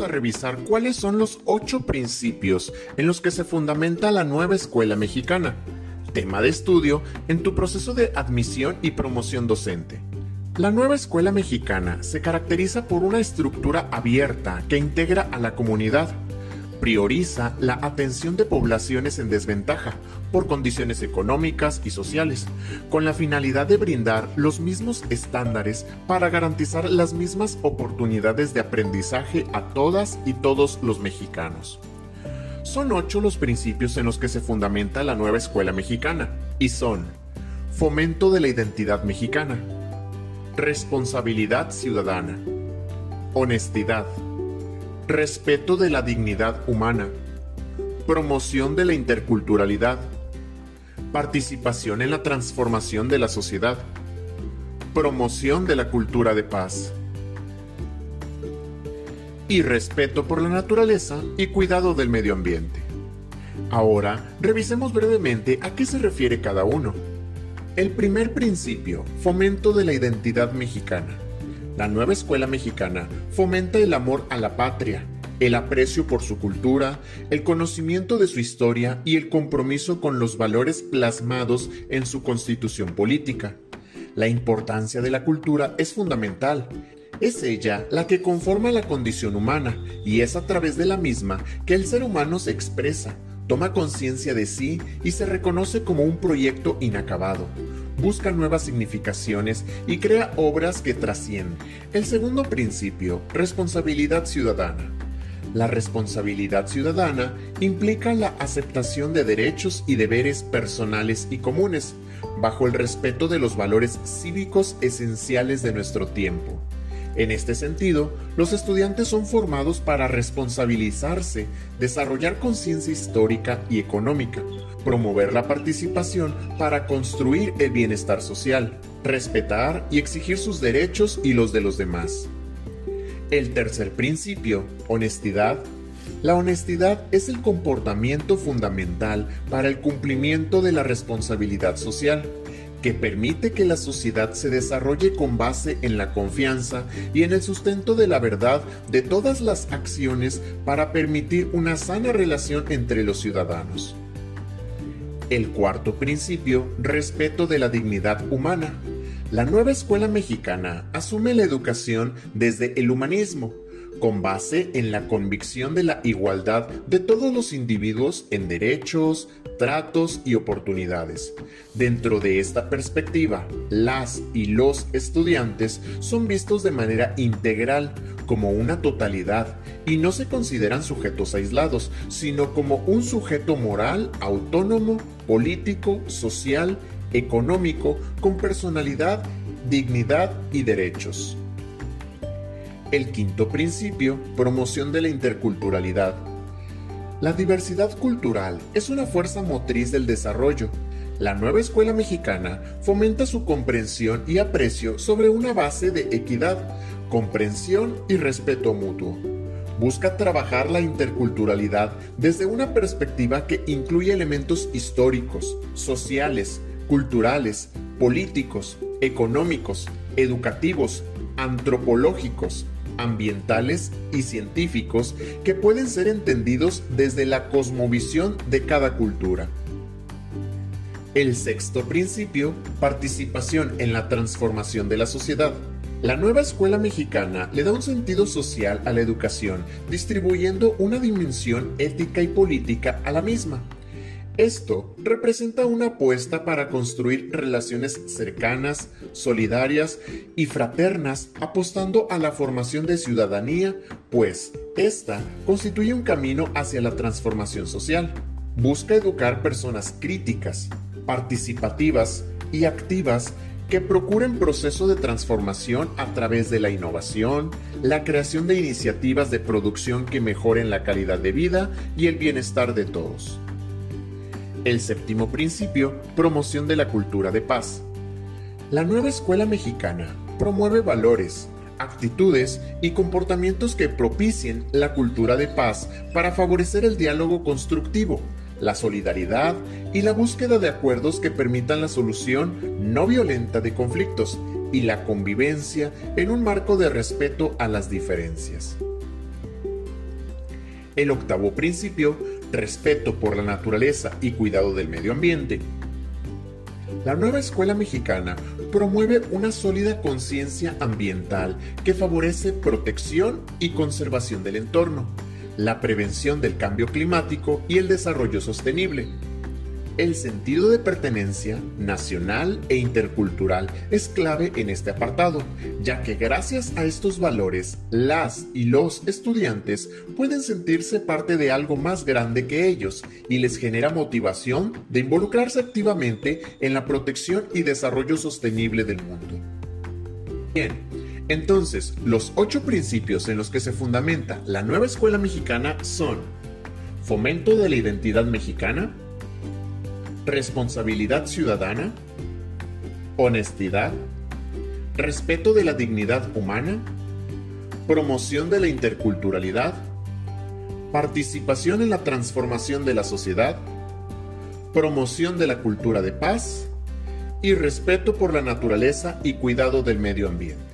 a revisar cuáles son los ocho principios en los que se fundamenta la nueva escuela mexicana, tema de estudio en tu proceso de admisión y promoción docente. La nueva escuela mexicana se caracteriza por una estructura abierta que integra a la comunidad, prioriza la atención de poblaciones en desventaja por condiciones económicas y sociales, con la finalidad de brindar los mismos estándares para garantizar las mismas oportunidades de aprendizaje a todas y todos los mexicanos. Son ocho los principios en los que se fundamenta la nueva escuela mexicana, y son fomento de la identidad mexicana, responsabilidad ciudadana, honestidad, respeto de la dignidad humana, promoción de la interculturalidad, participación en la transformación de la sociedad, promoción de la cultura de paz y respeto por la naturaleza y cuidado del medio ambiente. Ahora, revisemos brevemente a qué se refiere cada uno. El primer principio, fomento de la identidad mexicana. La nueva escuela mexicana fomenta el amor a la patria, el aprecio por su cultura, el conocimiento de su historia y el compromiso con los valores plasmados en su constitución política. La importancia de la cultura es fundamental. Es ella la que conforma la condición humana y es a través de la misma que el ser humano se expresa, toma conciencia de sí y se reconoce como un proyecto inacabado, busca nuevas significaciones y crea obras que trascienden. El segundo principio, responsabilidad ciudadana. La responsabilidad ciudadana implica la aceptación de derechos y deberes personales y comunes, bajo el respeto de los valores cívicos esenciales de nuestro tiempo. En este sentido, los estudiantes son formados para responsabilizarse, desarrollar conciencia histórica y económica, promover la participación para construir el bienestar social, respetar y exigir sus derechos y los de los demás. El tercer principio, honestidad. La honestidad es el comportamiento fundamental para el cumplimiento de la responsabilidad social que permite que la sociedad se desarrolle con base en la confianza y en el sustento de la verdad de todas las acciones para permitir una sana relación entre los ciudadanos. El cuarto principio, respeto de la dignidad humana. La nueva escuela mexicana asume la educación desde el humanismo, con base en la convicción de la igualdad de todos los individuos en derechos, tratos y oportunidades. Dentro de esta perspectiva, las y los estudiantes son vistos de manera integral como una totalidad y no se consideran sujetos aislados, sino como un sujeto moral, autónomo, político, social, económico, con personalidad, dignidad y derechos. El quinto principio, promoción de la interculturalidad. La diversidad cultural es una fuerza motriz del desarrollo. La nueva escuela mexicana fomenta su comprensión y aprecio sobre una base de equidad, comprensión y respeto mutuo. Busca trabajar la interculturalidad desde una perspectiva que incluye elementos históricos, sociales, culturales, políticos, económicos, educativos, antropológicos, ambientales y científicos que pueden ser entendidos desde la cosmovisión de cada cultura. El sexto principio, participación en la transformación de la sociedad. La nueva escuela mexicana le da un sentido social a la educación, distribuyendo una dimensión ética y política a la misma. Esto representa una apuesta para construir relaciones cercanas, solidarias y fraternas, apostando a la formación de ciudadanía, pues esta constituye un camino hacia la transformación social. Busca educar personas críticas, participativas y activas que procuren proceso de transformación a través de la innovación, la creación de iniciativas de producción que mejoren la calidad de vida y el bienestar de todos. El séptimo principio, promoción de la cultura de paz. La nueva escuela mexicana promueve valores, actitudes y comportamientos que propicien la cultura de paz para favorecer el diálogo constructivo, la solidaridad y la búsqueda de acuerdos que permitan la solución no violenta de conflictos y la convivencia en un marco de respeto a las diferencias. El octavo principio, respeto por la naturaleza y cuidado del medio ambiente. La nueva escuela mexicana promueve una sólida conciencia ambiental que favorece protección y conservación del entorno, la prevención del cambio climático y el desarrollo sostenible. El sentido de pertenencia nacional e intercultural es clave en este apartado, ya que gracias a estos valores, las y los estudiantes pueden sentirse parte de algo más grande que ellos y les genera motivación de involucrarse activamente en la protección y desarrollo sostenible del mundo. Bien, entonces, los ocho principios en los que se fundamenta la nueva escuela mexicana son fomento de la identidad mexicana, responsabilidad ciudadana, honestidad, respeto de la dignidad humana, promoción de la interculturalidad, participación en la transformación de la sociedad, promoción de la cultura de paz y respeto por la naturaleza y cuidado del medio ambiente.